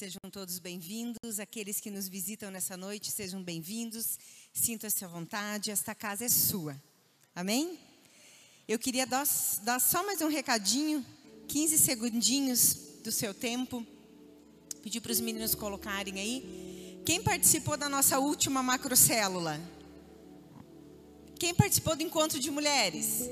Sejam todos bem-vindos. Aqueles que nos visitam nessa noite, sejam bem-vindos. Sinta-se à vontade, esta casa é sua. Amém? Eu queria dar, dar só mais um recadinho, 15 segundinhos do seu tempo. Pedir para os meninos colocarem aí. Quem participou da nossa última macrocélula? Quem participou do encontro de mulheres?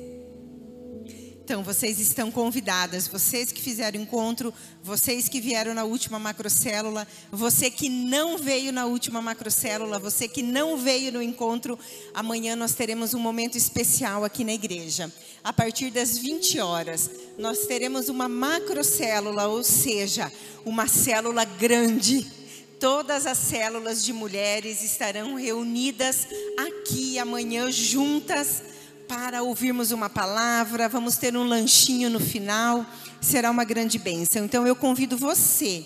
Então, vocês estão convidadas, vocês que fizeram encontro, vocês que vieram na última macrocélula, você que não veio na última macrocélula, você que não veio no encontro, amanhã nós teremos um momento especial aqui na igreja. A partir das 20 horas, nós teremos uma macrocélula, ou seja, uma célula grande. Todas as células de mulheres estarão reunidas aqui amanhã juntas para ouvirmos uma palavra, vamos ter um lanchinho no final, será uma grande bênção. Então eu convido você,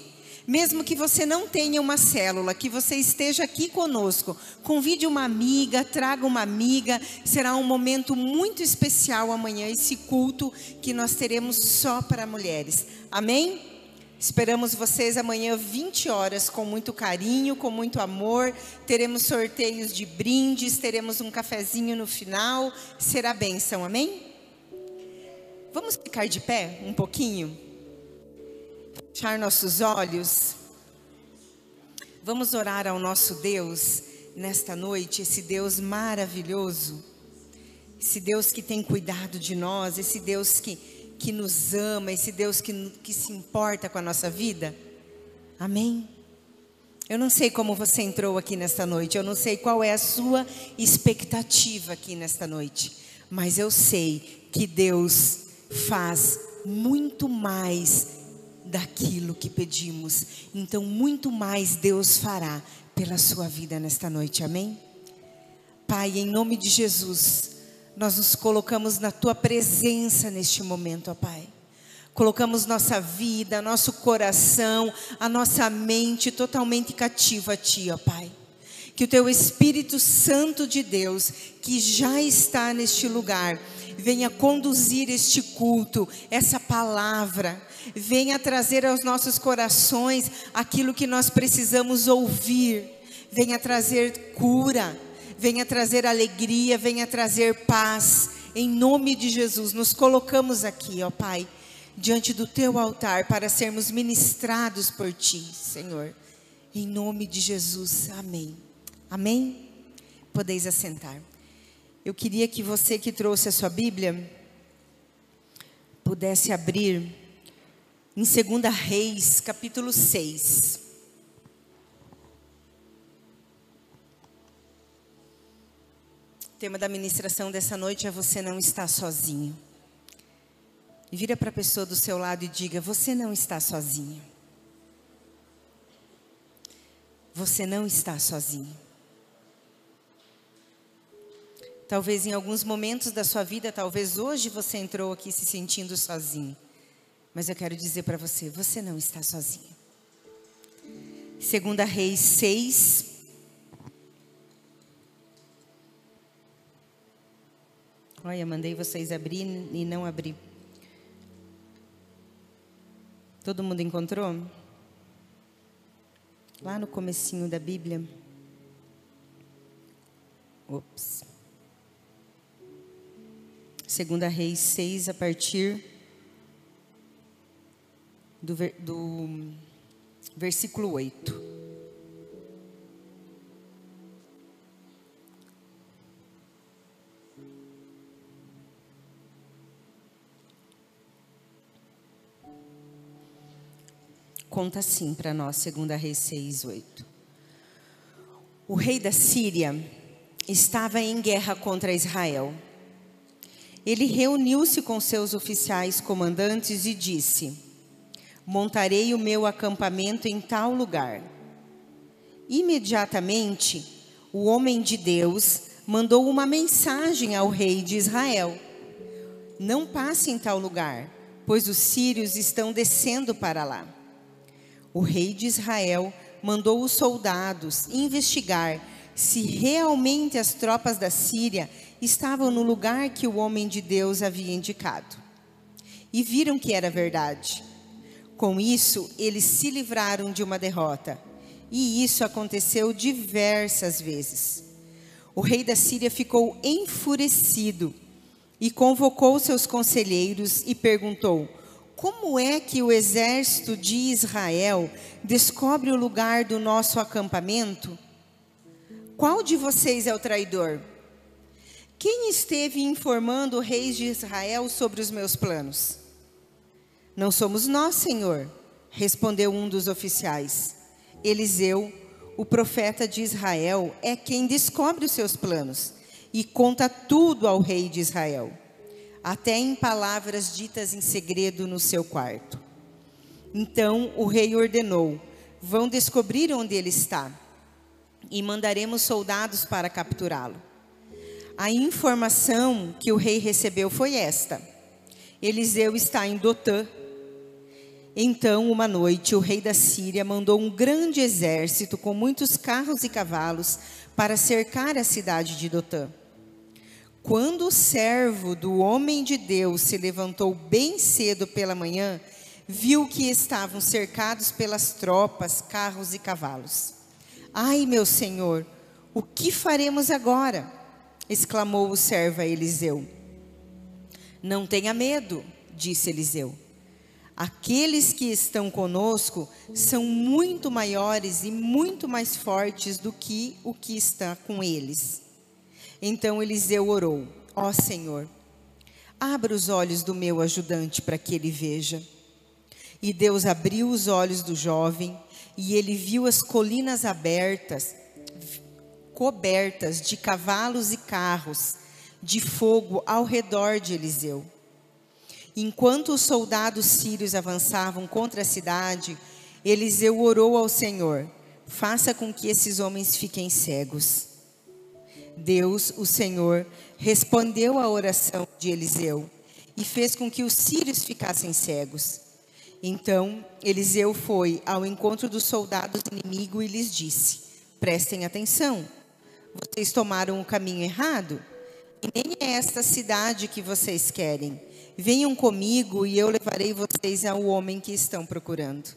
mesmo que você não tenha uma célula, que você esteja aqui conosco, convide uma amiga, traga uma amiga, será um momento muito especial amanhã, esse culto que nós teremos só para mulheres. Amém? Esperamos vocês amanhã 20 horas com muito carinho, com muito amor. Teremos sorteios de brindes, teremos um cafezinho no final. Será bênção, amém? Vamos ficar de pé um pouquinho? Fechar nossos olhos. Vamos orar ao nosso Deus nesta noite, esse Deus maravilhoso. Esse Deus que tem cuidado de nós, esse Deus que que nos ama, esse Deus que, que se importa com a nossa vida? Amém? Eu não sei como você entrou aqui nesta noite, eu não sei qual é a sua expectativa aqui nesta noite, mas eu sei que Deus faz muito mais daquilo que pedimos, então muito mais Deus fará pela sua vida nesta noite, amém? Pai, em nome de Jesus, nós nos colocamos na tua presença neste momento, ó Pai. Colocamos nossa vida, nosso coração, a nossa mente totalmente cativa a Ti, ó Pai. Que o Teu Espírito Santo de Deus, que já está neste lugar, venha conduzir este culto, essa palavra, venha trazer aos nossos corações aquilo que nós precisamos ouvir, venha trazer cura venha trazer alegria, venha trazer paz. Em nome de Jesus, nos colocamos aqui, ó Pai, diante do teu altar para sermos ministrados por ti, Senhor. Em nome de Jesus, amém. Amém? Podeis assentar. Eu queria que você que trouxe a sua Bíblia pudesse abrir em 2 Reis, capítulo 6. Tema da ministração dessa noite é Você não está sozinho. Vira para a pessoa do seu lado e diga: Você não está sozinho. Você não está sozinho. Talvez em alguns momentos da sua vida, talvez hoje você entrou aqui se sentindo sozinho. Mas eu quero dizer para você: você não está sozinho. Segunda Reis 6, Olha, mandei vocês abrir e não abrir. Todo mundo encontrou? Lá no comecinho da Bíblia. Ops. Segunda Reis 6, a partir do, do versículo 8. Conta assim para nós, segunda Reis 6, 8. O rei da Síria estava em guerra contra Israel. Ele reuniu-se com seus oficiais comandantes e disse: Montarei o meu acampamento em tal lugar. Imediatamente, o homem de Deus mandou uma mensagem ao rei de Israel: Não passe em tal lugar, pois os sírios estão descendo para lá o rei de Israel mandou os soldados investigar se realmente as tropas da Síria estavam no lugar que o homem de Deus havia indicado. E viram que era verdade. Com isso, eles se livraram de uma derrota. E isso aconteceu diversas vezes. O rei da Síria ficou enfurecido e convocou seus conselheiros e perguntou: Como é que o exército de Israel descobre o lugar do nosso acampamento? Qual de vocês é o traidor? Quem esteve informando o rei de Israel sobre os meus planos? Não somos nós, Senhor, respondeu um dos oficiais. Eliseu, o profeta de Israel, é quem descobre os seus planos e conta tudo ao rei de Israel, até em palavras ditas em segredo no seu quarto. Então o rei ordenou: Vão descobrir onde ele está e mandaremos soldados para capturá-lo. A informação que o rei recebeu foi esta: Eliseu está em Dotã. Então, uma noite, o rei da Síria mandou um grande exército com muitos carros e cavalos para cercar a cidade de Dotã. Quando o servo do homem de Deus se levantou bem cedo pela manhã, viu que estavam cercados pelas tropas, carros e cavalos. Ai, meu senhor, o que faremos agora? exclamou o servo a Eliseu. Não tenha medo, disse Eliseu. Aqueles que estão conosco são muito maiores e muito mais fortes do que o que está com eles. Então Eliseu orou: Ó oh, Senhor, abra os olhos do meu ajudante para que ele veja. E Deus abriu os olhos do jovem, e ele viu as colinas abertas, cobertas de cavalos e carros de fogo ao redor de Eliseu. Enquanto os soldados sírios avançavam contra a cidade, Eliseu orou ao Senhor: faça com que esses homens fiquem cegos. Deus, o Senhor, respondeu à oração de Eliseu e fez com que os sírios ficassem cegos. Então Eliseu foi ao encontro dos soldados inimigos e lhes disse: Prestem atenção, vocês tomaram o caminho errado, e nem é esta cidade que vocês querem. Venham comigo e eu levarei vocês ao homem que estão procurando.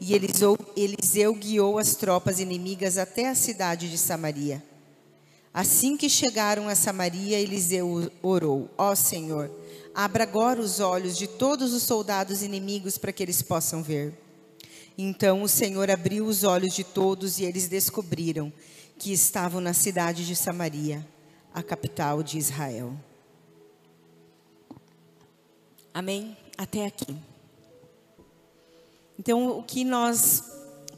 E Eliseu, Eliseu guiou as tropas inimigas até a cidade de Samaria. Assim que chegaram a Samaria, Eliseu orou: Ó Senhor, abra agora os olhos de todos os soldados inimigos para que eles possam ver. Então o Senhor abriu os olhos de todos e eles descobriram que estavam na cidade de Samaria, a capital de Israel. Amém? Até aqui. Então, o que nós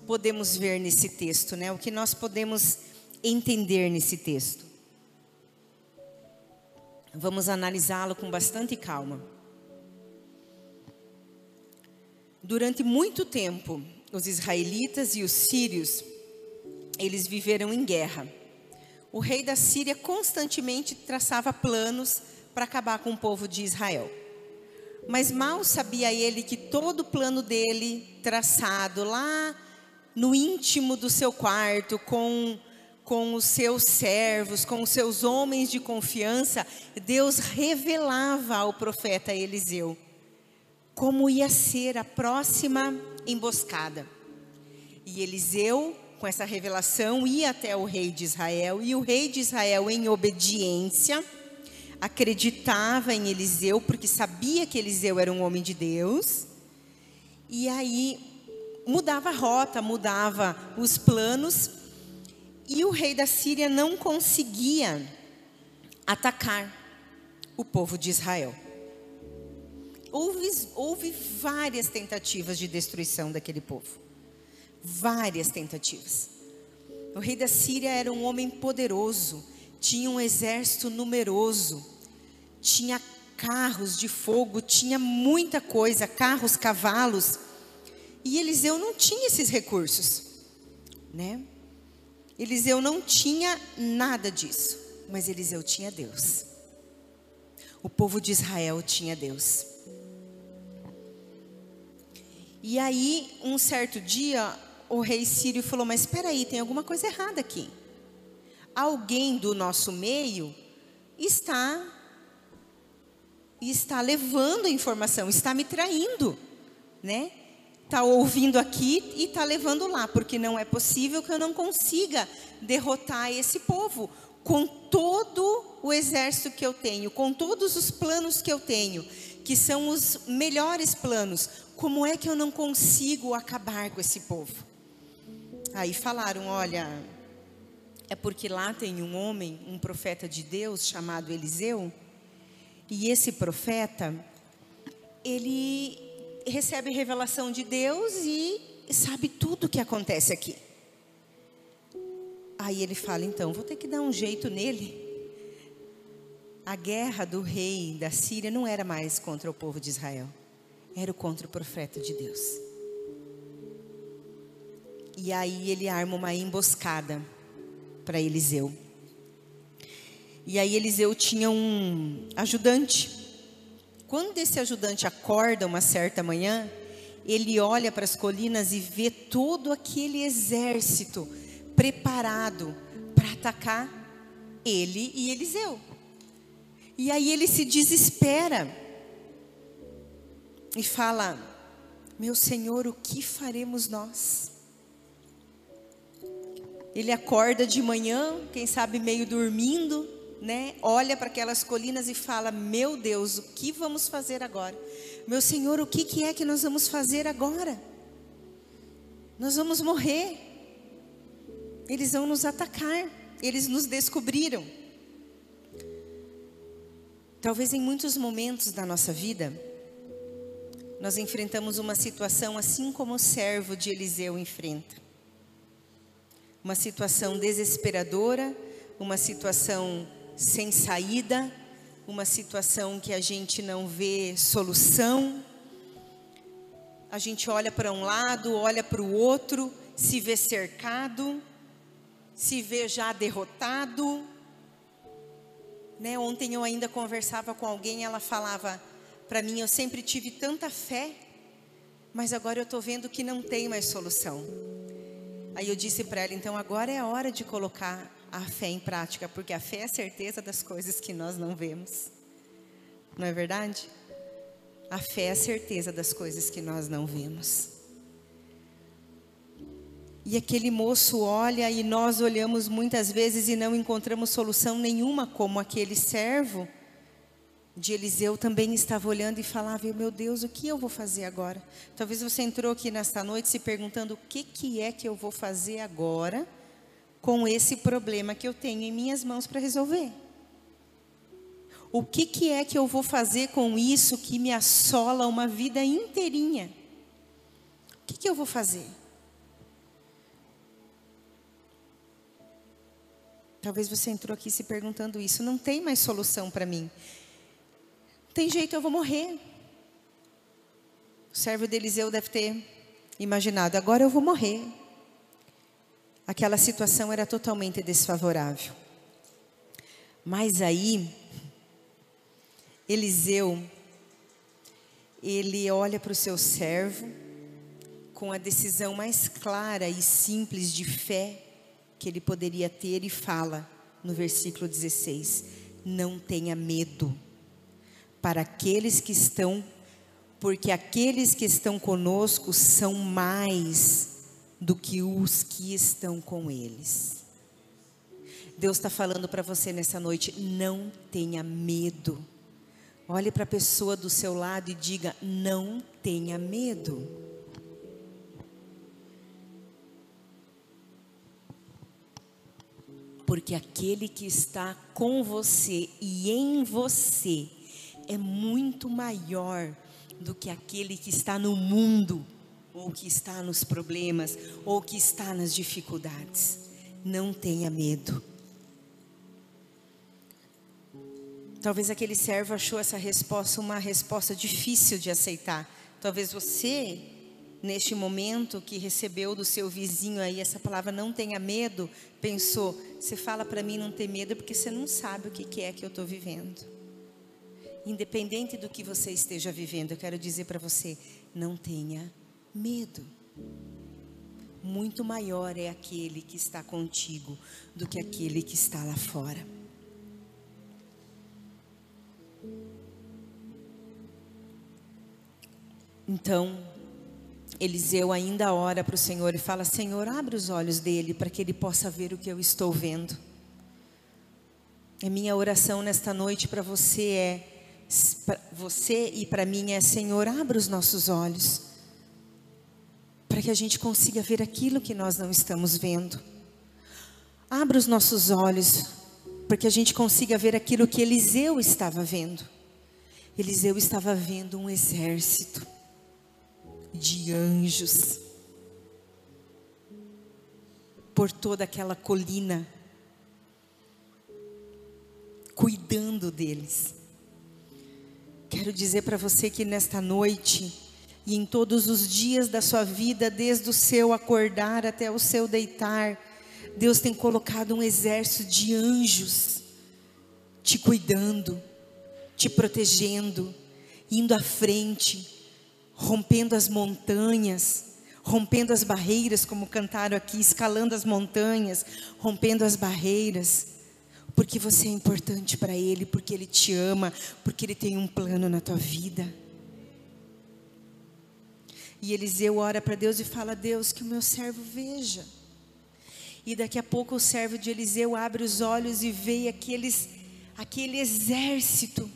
podemos ver nesse texto, né? O que nós podemos entender nesse texto? Vamos analisá-lo com bastante calma. Durante muito tempo, os israelitas e os sírios, eles viveram em guerra. O rei da Síria constantemente traçava planos para acabar com o povo de Israel. Mas mal sabia ele que todo o plano dele, traçado lá no íntimo do seu quarto, com, com os seus servos, com os seus homens de confiança, Deus revelava ao profeta Eliseu como ia ser a próxima emboscada. E Eliseu, com essa revelação, ia até o rei de Israel, e o rei de Israel, em obediência, acreditava em Eliseu, porque sabia que Eliseu era um homem de Deus. E aí mudava a rota, mudava os planos. E o rei da Síria não conseguia atacar o povo de Israel. Houve, houve várias tentativas de destruição daquele povo. Várias tentativas. O rei da Síria era um homem poderoso, tinha um exército numeroso tinha carros de fogo, tinha muita coisa, carros, cavalos. E Eliseu não tinha esses recursos, né? Eliseu não tinha nada disso, mas Eliseu tinha Deus. O povo de Israel tinha Deus. E aí, um certo dia, o rei Sírio falou: Mas espera aí, tem alguma coisa errada aqui. Alguém do nosso meio está está levando a informação, está me traindo, né? Está ouvindo aqui e está levando lá, porque não é possível que eu não consiga derrotar esse povo com todo o exército que eu tenho, com todos os planos que eu tenho, que são os melhores planos. Como é que eu não consigo acabar com esse povo? Aí falaram: olha, é porque lá tem um homem, um profeta de Deus chamado Eliseu, e esse profeta, ele recebe revelação de Deus e sabe tudo o que acontece aqui. Aí ele fala: então, vou ter que dar um jeito nele. A guerra do rei da Síria não era mais contra o povo de Israel, era contra o profeta de Deus. E aí ele arma uma emboscada para Eliseu. E aí Eliseu tinha um ajudante quando esse ajudante acorda uma certa manhã, ele olha para as colinas e vê todo aquele exército preparado para atacar ele e Eliseu. E aí ele se desespera e fala: Meu Senhor, o que faremos nós? Ele acorda de manhã, quem sabe meio dormindo, né, olha para aquelas colinas e fala: Meu Deus, o que vamos fazer agora? Meu Senhor, o que, que é que nós vamos fazer agora? Nós vamos morrer. Eles vão nos atacar. Eles nos descobriram. Talvez em muitos momentos da nossa vida, nós enfrentamos uma situação assim como o servo de Eliseu enfrenta. Uma situação desesperadora, uma situação sem saída, uma situação que a gente não vê solução. A gente olha para um lado, olha para o outro, se vê cercado, se vê já derrotado. Né? Ontem eu ainda conversava com alguém, ela falava para mim: eu sempre tive tanta fé, mas agora eu estou vendo que não tem mais solução. Aí eu disse para ela: então agora é a hora de colocar a fé em prática, porque a fé é a certeza das coisas que nós não vemos. Não é verdade? A fé é a certeza das coisas que nós não vemos. E aquele moço olha e nós olhamos muitas vezes e não encontramos solução nenhuma, como aquele servo de Eliseu também estava olhando e falava: Meu Deus, o que eu vou fazer agora? Talvez você entrou aqui nesta noite se perguntando: O que, que é que eu vou fazer agora? Com esse problema que eu tenho em minhas mãos para resolver? O que, que é que eu vou fazer com isso que me assola uma vida inteirinha? O que, que eu vou fazer? Talvez você entrou aqui se perguntando isso. Não tem mais solução para mim. Tem jeito, eu vou morrer. O servo de Eliseu deve ter imaginado: agora eu vou morrer aquela situação era totalmente desfavorável. Mas aí, Eliseu, ele olha para o seu servo com a decisão mais clara e simples de fé que ele poderia ter e fala no versículo 16: Não tenha medo para aqueles que estão, porque aqueles que estão conosco são mais do que os que estão com eles. Deus está falando para você nessa noite: não tenha medo. Olhe para a pessoa do seu lado e diga: não tenha medo. Porque aquele que está com você e em você é muito maior do que aquele que está no mundo ou que está nos problemas, ou que está nas dificuldades. Não tenha medo. Talvez aquele servo achou essa resposta uma resposta difícil de aceitar. Talvez você, neste momento que recebeu do seu vizinho aí essa palavra, não tenha medo, pensou: você fala para mim não ter medo porque você não sabe o que é que eu estou vivendo. Independente do que você esteja vivendo, eu quero dizer para você: não tenha medo. Muito maior é aquele que está contigo do que aquele que está lá fora. Então, Eliseu ainda ora para o Senhor e fala: Senhor, abre os olhos dele para que ele possa ver o que eu estou vendo. A minha oração nesta noite para você é, você e para mim é: Senhor, abra os nossos olhos para que a gente consiga ver aquilo que nós não estamos vendo. Abra os nossos olhos para que a gente consiga ver aquilo que Eliseu estava vendo. Eliseu estava vendo um exército de anjos por toda aquela colina, cuidando deles. Quero dizer para você que nesta noite e em todos os dias da sua vida, desde o seu acordar até o seu deitar, Deus tem colocado um exército de anjos te cuidando, te protegendo, indo à frente, rompendo as montanhas, rompendo as barreiras, como cantaram aqui, escalando as montanhas, rompendo as barreiras, porque você é importante para Ele, porque Ele te ama, porque Ele tem um plano na tua vida. E Eliseu ora para Deus e fala: Deus, que o meu servo veja. E daqui a pouco o servo de Eliseu abre os olhos e vê aqueles, aquele exército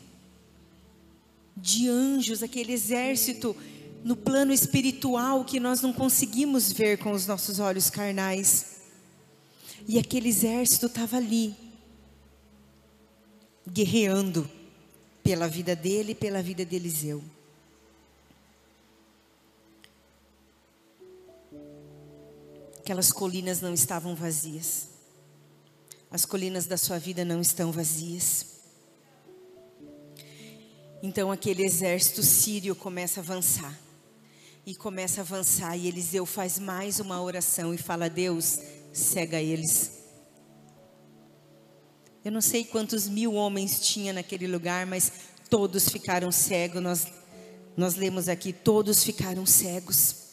de anjos, aquele exército no plano espiritual que nós não conseguimos ver com os nossos olhos carnais. E aquele exército estava ali, guerreando pela vida dele e pela vida de Eliseu. Aquelas colinas não estavam vazias. As colinas da sua vida não estão vazias. Então aquele exército sírio começa a avançar. E começa a avançar. E Eliseu faz mais uma oração e fala: Deus, cega eles. Eu não sei quantos mil homens tinha naquele lugar, mas todos ficaram cegos. Nós, nós lemos aqui: todos ficaram cegos.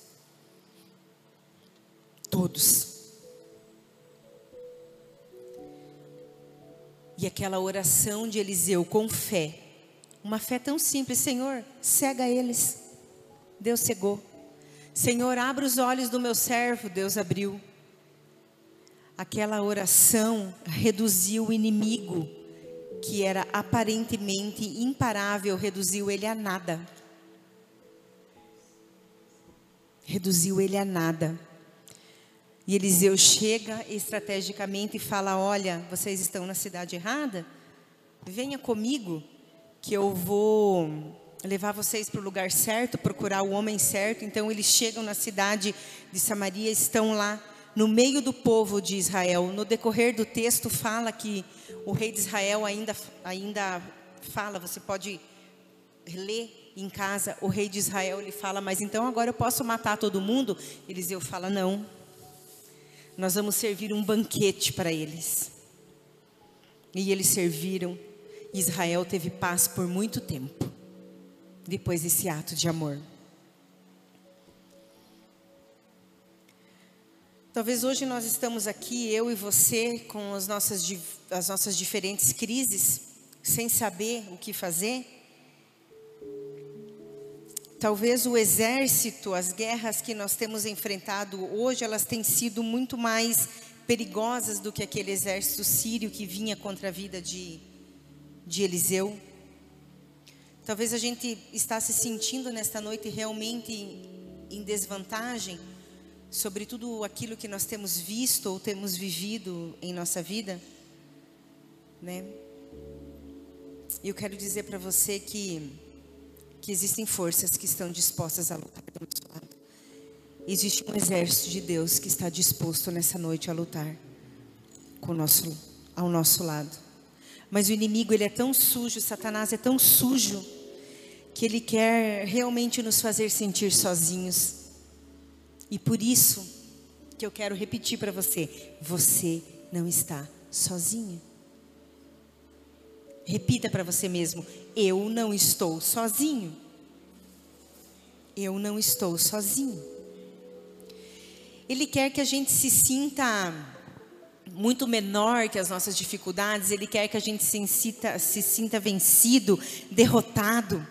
Todos. E aquela oração de Eliseu com fé uma fé tão simples, Senhor, cega eles. Deus cegou. Senhor, abre os olhos do meu servo, Deus abriu. Aquela oração reduziu o inimigo, que era aparentemente imparável, reduziu ele a nada. Reduziu ele a nada. E Eliseu chega estrategicamente e fala: Olha, vocês estão na cidade errada? Venha comigo que eu vou levar vocês para o lugar certo, procurar o homem certo. Então eles chegam na cidade de Samaria, estão lá no meio do povo de Israel. No decorrer do texto fala que o rei de Israel ainda ainda fala, você pode ler em casa, o rei de Israel ele fala, mas então agora eu posso matar todo mundo? Eliseu fala, não. Nós vamos servir um banquete para eles. E eles serviram Israel teve paz por muito tempo, depois desse ato de amor. Talvez hoje nós estamos aqui, eu e você, com as nossas, as nossas diferentes crises, sem saber o que fazer. Talvez o exército, as guerras que nós temos enfrentado hoje, elas têm sido muito mais perigosas do que aquele exército sírio que vinha contra a vida de, de Eliseu. Talvez a gente está se sentindo nesta noite realmente em desvantagem sobre tudo aquilo que nós temos visto ou temos vivido em nossa vida, né? Eu quero dizer para você que que existem forças que estão dispostas a lutar do nosso lado. Existe um exército de Deus que está disposto nessa noite a lutar com nosso, ao nosso lado. Mas o inimigo, ele é tão sujo, Satanás é tão sujo, que ele quer realmente nos fazer sentir sozinhos. E por isso que eu quero repetir para você: você não está sozinho. Repita para você mesmo: eu não estou sozinho. Eu não estou sozinho. Ele quer que a gente se sinta muito menor que as nossas dificuldades, Ele quer que a gente se, incita, se sinta vencido, derrotado.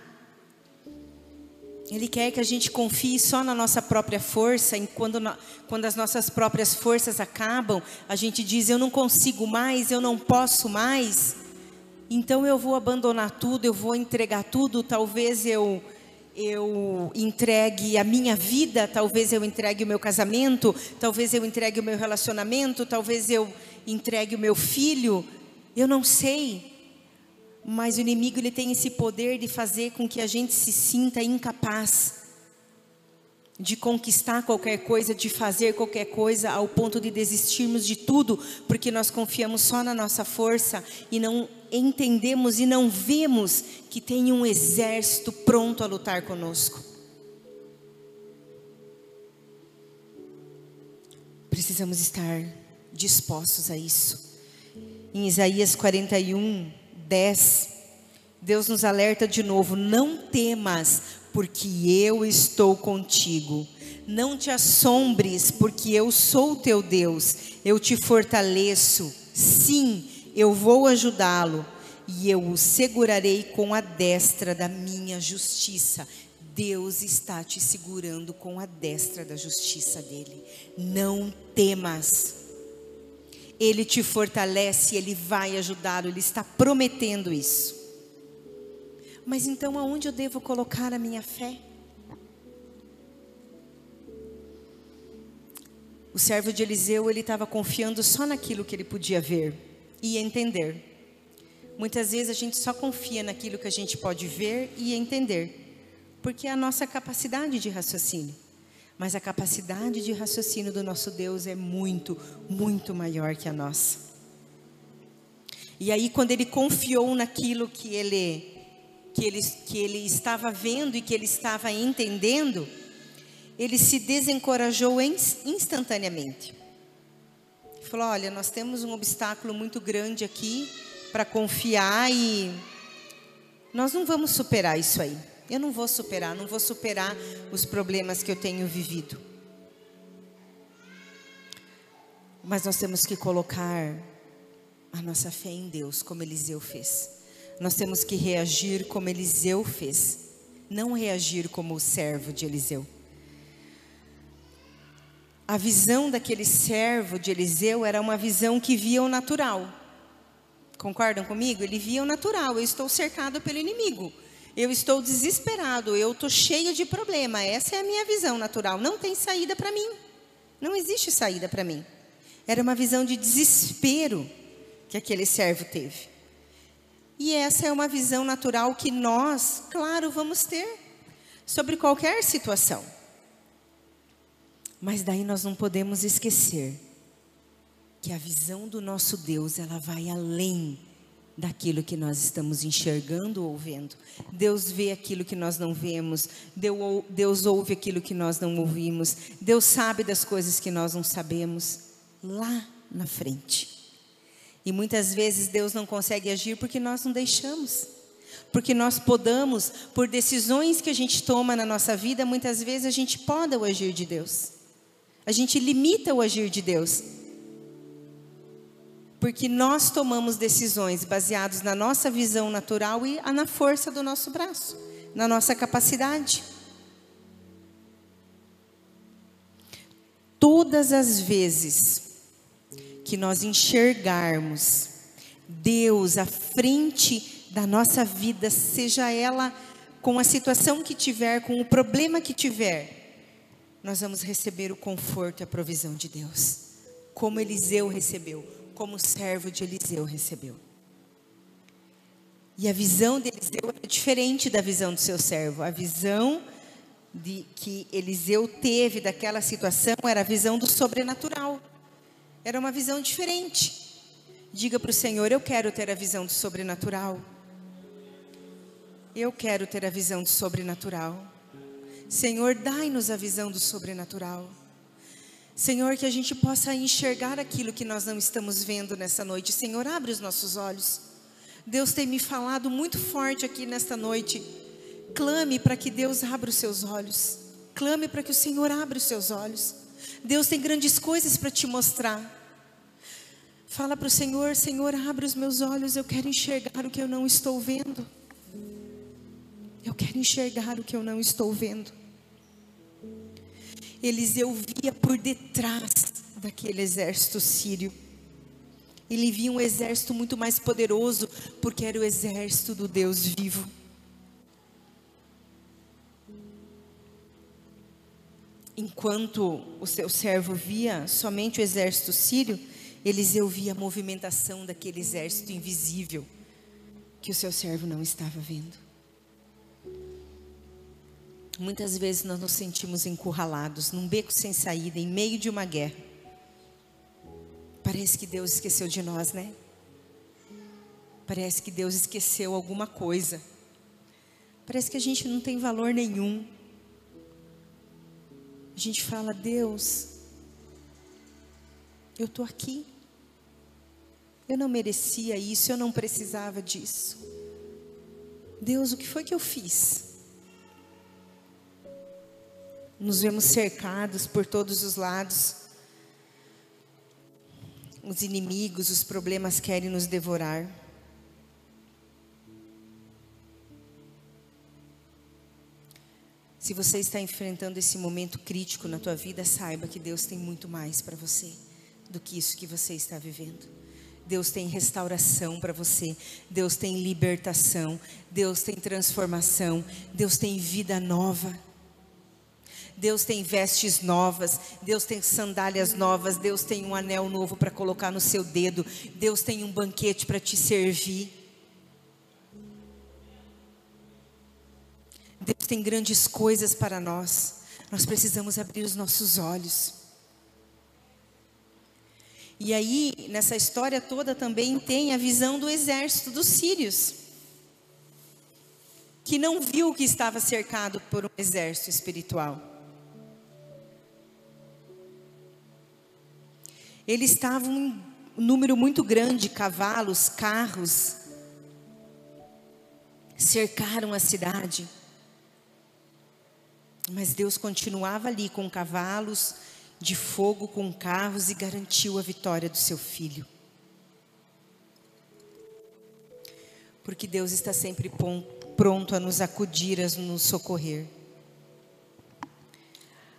Ele quer que a gente confie só na nossa própria força, e quando, quando as nossas próprias forças acabam, a gente diz: Eu não consigo mais, eu não posso mais, então eu vou abandonar tudo, eu vou entregar tudo. Talvez eu, eu entregue a minha vida, talvez eu entregue o meu casamento, talvez eu entregue o meu relacionamento, talvez eu entregue o meu filho, eu não sei. Mas o inimigo ele tem esse poder de fazer com que a gente se sinta incapaz de conquistar qualquer coisa, de fazer qualquer coisa, ao ponto de desistirmos de tudo, porque nós confiamos só na nossa força e não entendemos e não vemos que tem um exército pronto a lutar conosco. Precisamos estar dispostos a isso. Em Isaías 41, 10, Deus nos alerta de novo: não temas, porque eu estou contigo. Não te assombres, porque eu sou teu Deus. Eu te fortaleço. Sim, eu vou ajudá-lo e eu o segurarei com a destra da minha justiça. Deus está te segurando com a destra da justiça dele. Não temas. Ele te fortalece, Ele vai ajudá-lo, Ele está prometendo isso. Mas então aonde eu devo colocar a minha fé? O servo de Eliseu, ele estava confiando só naquilo que ele podia ver e entender. Muitas vezes a gente só confia naquilo que a gente pode ver e entender, porque é a nossa capacidade de raciocínio. Mas a capacidade de raciocínio do nosso Deus é muito, muito maior que a nossa. E aí, quando ele confiou naquilo que ele, que ele, que ele estava vendo e que ele estava entendendo, ele se desencorajou instantaneamente. Falou: Olha, nós temos um obstáculo muito grande aqui para confiar e nós não vamos superar isso aí. Eu não vou superar, não vou superar os problemas que eu tenho vivido. Mas nós temos que colocar a nossa fé em Deus, como Eliseu fez. Nós temos que reagir como Eliseu fez, não reagir como o servo de Eliseu. A visão daquele servo de Eliseu era uma visão que via o natural. Concordam comigo? Ele via o natural. Eu estou cercado pelo inimigo. Eu estou desesperado, eu estou cheio de problema. Essa é a minha visão natural. Não tem saída para mim. Não existe saída para mim. Era uma visão de desespero que aquele servo teve. E essa é uma visão natural que nós, claro, vamos ter sobre qualquer situação. Mas daí nós não podemos esquecer que a visão do nosso Deus, ela vai além daquilo que nós estamos enxergando ou vendo. Deus vê aquilo que nós não vemos, Deus ouve aquilo que nós não ouvimos, Deus sabe das coisas que nós não sabemos lá na frente. E muitas vezes Deus não consegue agir porque nós não deixamos. Porque nós podamos, por decisões que a gente toma na nossa vida, muitas vezes a gente poda o agir de Deus. A gente limita o agir de Deus porque nós tomamos decisões baseadas na nossa visão natural e na força do nosso braço, na nossa capacidade. Todas as vezes que nós enxergarmos Deus à frente da nossa vida, seja ela com a situação que tiver, com o problema que tiver, nós vamos receber o conforto e a provisão de Deus, como Eliseu recebeu como servo de Eliseu recebeu. E a visão de Eliseu era diferente da visão do seu servo. A visão de que Eliseu teve daquela situação era a visão do sobrenatural. Era uma visão diferente. Diga para o Senhor: Eu quero ter a visão do sobrenatural. Eu quero ter a visão do sobrenatural. Senhor, dai-nos a visão do sobrenatural. Senhor, que a gente possa enxergar aquilo que nós não estamos vendo nessa noite. Senhor, abre os nossos olhos. Deus tem me falado muito forte aqui nesta noite. Clame para que Deus abra os seus olhos. Clame para que o Senhor abra os seus olhos. Deus tem grandes coisas para te mostrar. Fala para o Senhor: Senhor, abre os meus olhos. Eu quero enxergar o que eu não estou vendo. Eu quero enxergar o que eu não estou vendo. Eliseu via por detrás daquele exército sírio. Ele via um exército muito mais poderoso, porque era o exército do Deus vivo. Enquanto o seu servo via somente o exército sírio, Eliseu via a movimentação daquele exército invisível que o seu servo não estava vendo. Muitas vezes nós nos sentimos encurralados num beco sem saída, em meio de uma guerra. Parece que Deus esqueceu de nós, né? Parece que Deus esqueceu alguma coisa. Parece que a gente não tem valor nenhum. A gente fala, Deus, eu estou aqui. Eu não merecia isso, eu não precisava disso. Deus, o que foi que eu fiz? Nos vemos cercados por todos os lados. Os inimigos, os problemas querem nos devorar. Se você está enfrentando esse momento crítico na tua vida, saiba que Deus tem muito mais para você do que isso que você está vivendo. Deus tem restauração para você, Deus tem libertação, Deus tem transformação, Deus tem vida nova. Deus tem vestes novas, Deus tem sandálias novas, Deus tem um anel novo para colocar no seu dedo, Deus tem um banquete para te servir. Deus tem grandes coisas para nós. Nós precisamos abrir os nossos olhos. E aí, nessa história toda também tem a visão do exército dos sírios, que não viu que estava cercado por um exército espiritual. Eles estavam um número muito grande de cavalos, carros, cercaram a cidade. Mas Deus continuava ali com cavalos de fogo, com carros e garantiu a vitória do seu filho. Porque Deus está sempre pronto a nos acudir, a nos socorrer.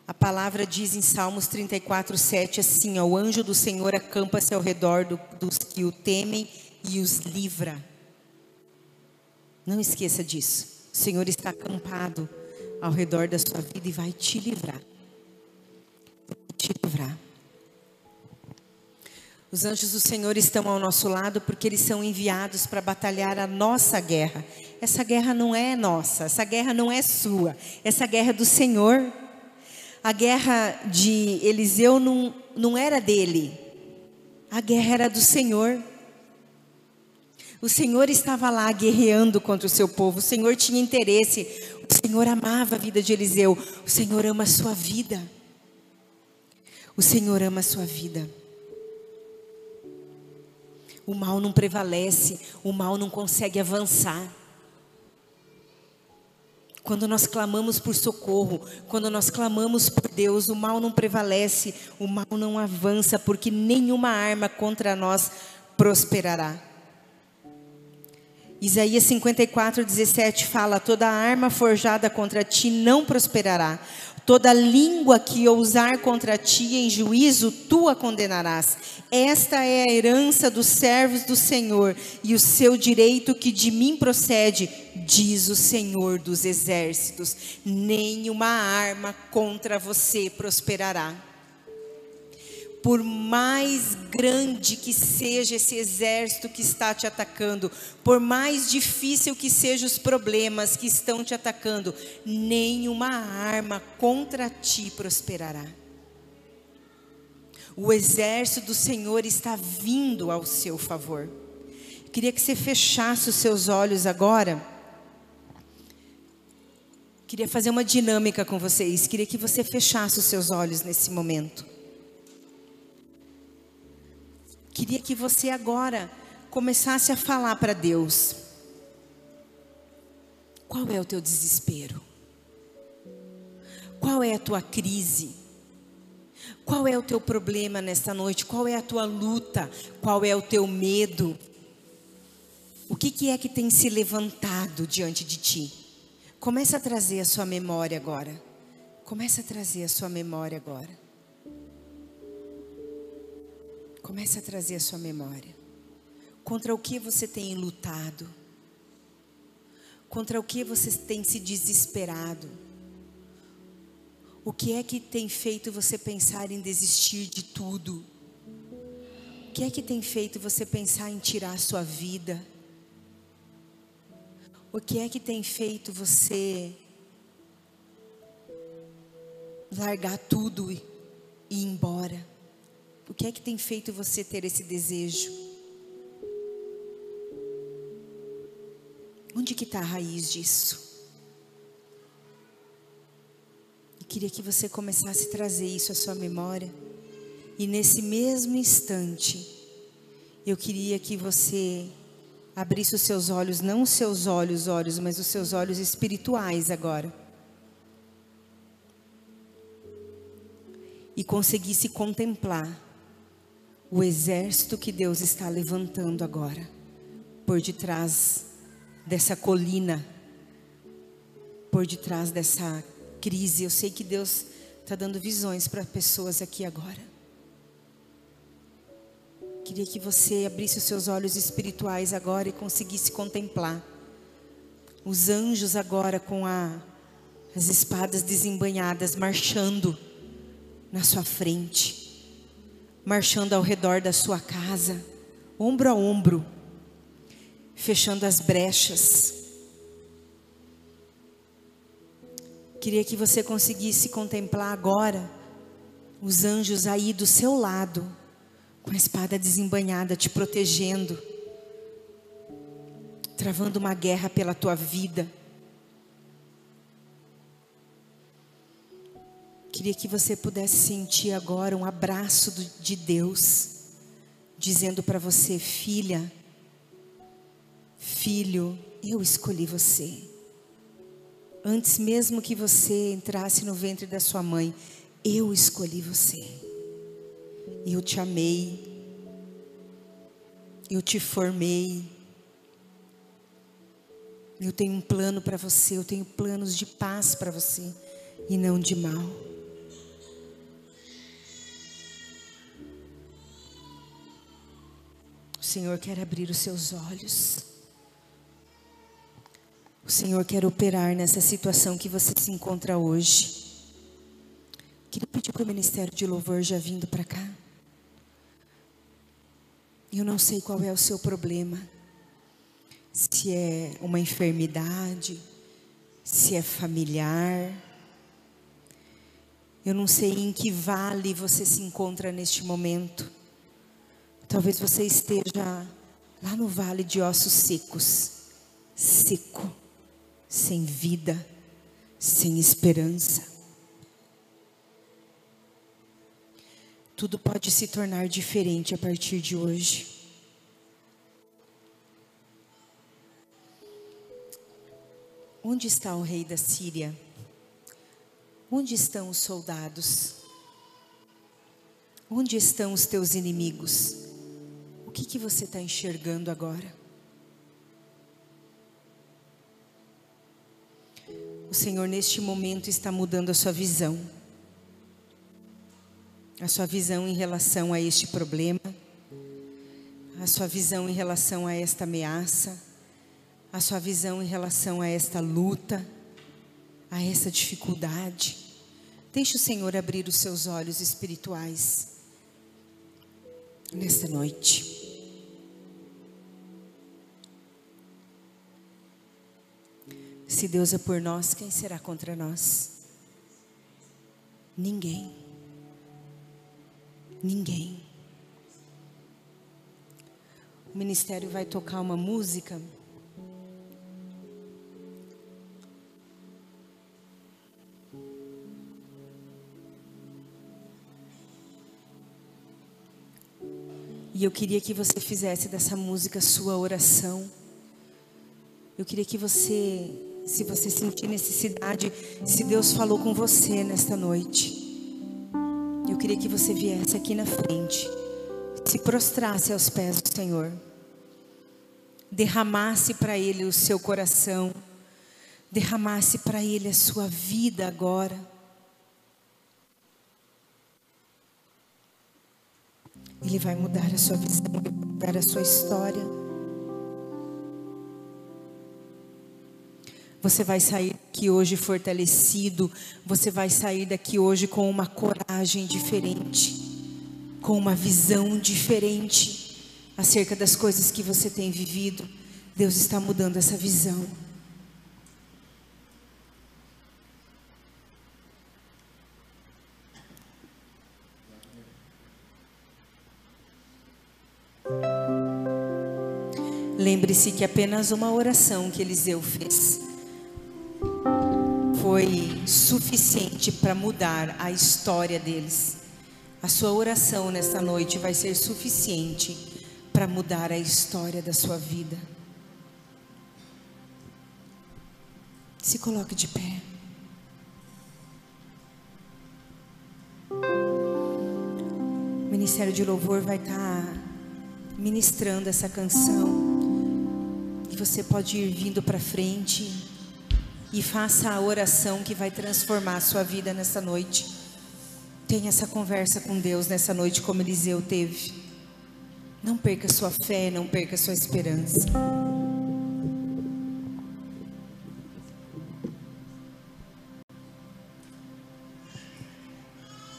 A palavra diz em Salmos 34, 7 assim: O anjo do Senhor acampa-se ao redor do, dos que o temem e os livra. Não esqueça disso. O Senhor está acampado ao redor da sua vida e vai te livrar. Te livrar. Os anjos do Senhor estão ao nosso lado porque eles são enviados para batalhar a nossa guerra. Essa guerra não é nossa, essa guerra não é sua, essa guerra é do Senhor. A guerra de Eliseu não, não era dele, a guerra era do Senhor. O Senhor estava lá guerreando contra o seu povo, o Senhor tinha interesse, o Senhor amava a vida de Eliseu, o Senhor ama a sua vida. O Senhor ama a sua vida. O mal não prevalece, o mal não consegue avançar. Quando nós clamamos por socorro, quando nós clamamos por Deus, o mal não prevalece, o mal não avança, porque nenhuma arma contra nós prosperará. Isaías 54, 17 fala: Toda arma forjada contra ti não prosperará. Toda língua que ousar contra ti em juízo, tu a condenarás. Esta é a herança dos servos do Senhor e o seu direito que de mim procede, diz o Senhor dos exércitos. Nenhuma arma contra você prosperará por mais grande que seja esse exército que está te atacando, por mais difícil que sejam os problemas que estão te atacando, nenhuma arma contra ti prosperará. O exército do Senhor está vindo ao seu favor. Queria que você fechasse os seus olhos agora. Queria fazer uma dinâmica com vocês. Queria que você fechasse os seus olhos nesse momento. Queria que você agora começasse a falar para Deus. Qual é o teu desespero? Qual é a tua crise? Qual é o teu problema nesta noite? Qual é a tua luta? Qual é o teu medo? O que, que é que tem se levantado diante de ti? Começa a trazer a sua memória agora. Começa a trazer a sua memória agora. Começa a trazer a sua memória. Contra o que você tem lutado? Contra o que você tem se desesperado? O que é que tem feito você pensar em desistir de tudo? O que é que tem feito você pensar em tirar a sua vida? O que é que tem feito você largar tudo e ir embora? O que é que tem feito você ter esse desejo? Onde que está a raiz disso? Eu queria que você começasse a trazer isso à sua memória. E nesse mesmo instante, eu queria que você abrisse os seus olhos, não os seus olhos, olhos, mas os seus olhos espirituais agora. E conseguisse contemplar o exército que Deus está levantando agora, por detrás dessa colina, por detrás dessa crise. Eu sei que Deus está dando visões para pessoas aqui agora. Queria que você abrisse os seus olhos espirituais agora e conseguisse contemplar os anjos agora com a, as espadas desembanhadas marchando na sua frente, marchando ao redor da sua casa, ombro a ombro fechando as brechas. Queria que você conseguisse contemplar agora os anjos aí do seu lado, com a espada desembanhada, te protegendo, travando uma guerra pela tua vida. Queria que você pudesse sentir agora um abraço de Deus, dizendo para você, filha, Filho, eu escolhi você. Antes mesmo que você entrasse no ventre da sua mãe, eu escolhi você. Eu te amei. Eu te formei. Eu tenho um plano para você, eu tenho planos de paz para você e não de mal. O Senhor quer abrir os seus olhos. O Senhor quer operar nessa situação que você se encontra hoje. Queria pedir para o Ministério de Louvor já vindo para cá. Eu não sei qual é o seu problema. Se é uma enfermidade, se é familiar. Eu não sei em que vale você se encontra neste momento. Talvez você esteja lá no vale de ossos secos, seco sem vida, sem esperança. Tudo pode se tornar diferente a partir de hoje. Onde está o rei da Síria? Onde estão os soldados? Onde estão os teus inimigos? Que, que você está enxergando agora? O Senhor, neste momento, está mudando a sua visão. A sua visão em relação a este problema, a sua visão em relação a esta ameaça, a sua visão em relação a esta luta, a essa dificuldade. Deixe o Senhor abrir os seus olhos espirituais nesta noite. Se Deus é por nós, quem será contra nós? Ninguém. Ninguém. O ministério vai tocar uma música. E eu queria que você fizesse dessa música sua oração. Eu queria que você se você sentir necessidade, se Deus falou com você nesta noite, eu queria que você viesse aqui na frente, se prostrasse aos pés do Senhor, derramasse para Ele o seu coração, derramasse para Ele a sua vida agora. Ele vai mudar a sua visão, vai mudar a sua história. Você vai sair daqui hoje fortalecido, você vai sair daqui hoje com uma coragem diferente, com uma visão diferente acerca das coisas que você tem vivido. Deus está mudando essa visão. Lembre-se que apenas uma oração que Eliseu fez foi suficiente para mudar a história deles. A sua oração nesta noite vai ser suficiente para mudar a história da sua vida. Se coloque de pé. O Ministério de Louvor vai estar tá ministrando essa canção. E você pode ir vindo para frente e faça a oração que vai transformar a sua vida nessa noite. Tenha essa conversa com Deus nessa noite, como Eliseu teve. Não perca sua fé, não perca sua esperança.